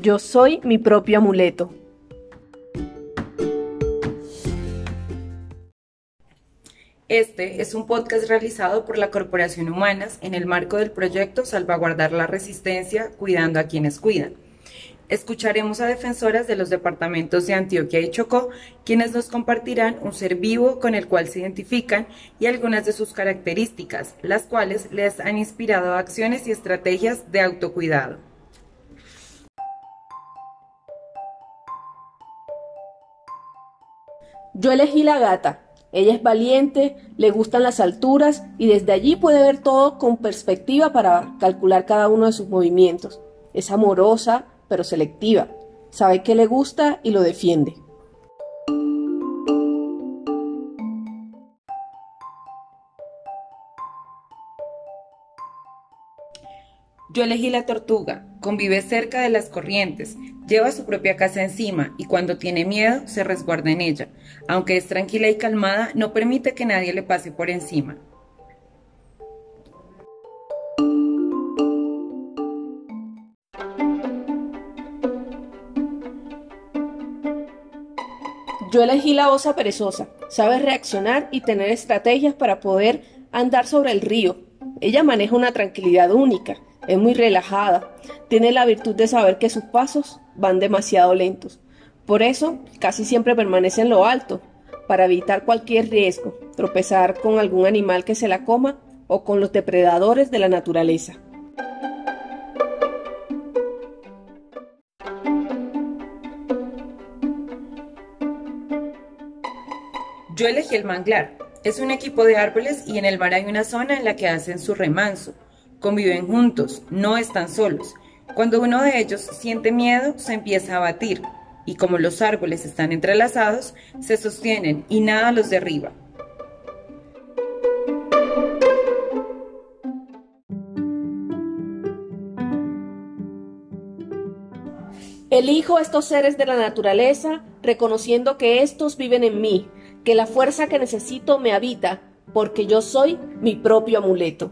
Yo soy mi propio amuleto. Este es un podcast realizado por la Corporación Humanas en el marco del proyecto Salvaguardar la Resistencia, cuidando a quienes cuidan. Escucharemos a defensoras de los departamentos de Antioquia y Chocó, quienes nos compartirán un ser vivo con el cual se identifican y algunas de sus características, las cuales les han inspirado acciones y estrategias de autocuidado. Yo elegí la gata. Ella es valiente, le gustan las alturas y desde allí puede ver todo con perspectiva para calcular cada uno de sus movimientos. Es amorosa, pero selectiva. Sabe qué le gusta y lo defiende. Yo elegí la tortuga, convive cerca de las corrientes, lleva su propia casa encima y cuando tiene miedo se resguarda en ella. Aunque es tranquila y calmada, no permite que nadie le pase por encima. Yo elegí la osa perezosa. Sabe reaccionar y tener estrategias para poder andar sobre el río. Ella maneja una tranquilidad única es muy relajada, tiene la virtud de saber que sus pasos van demasiado lentos. Por eso, casi siempre permanece en lo alto, para evitar cualquier riesgo, tropezar con algún animal que se la coma o con los depredadores de la naturaleza. Yo elegí el manglar. Es un equipo de árboles y en el mar hay una zona en la que hacen su remanso conviven juntos, no están solos. Cuando uno de ellos siente miedo, se empieza a batir, y como los árboles están entrelazados, se sostienen y nada los derriba. Elijo estos seres de la naturaleza, reconociendo que estos viven en mí, que la fuerza que necesito me habita, porque yo soy mi propio amuleto.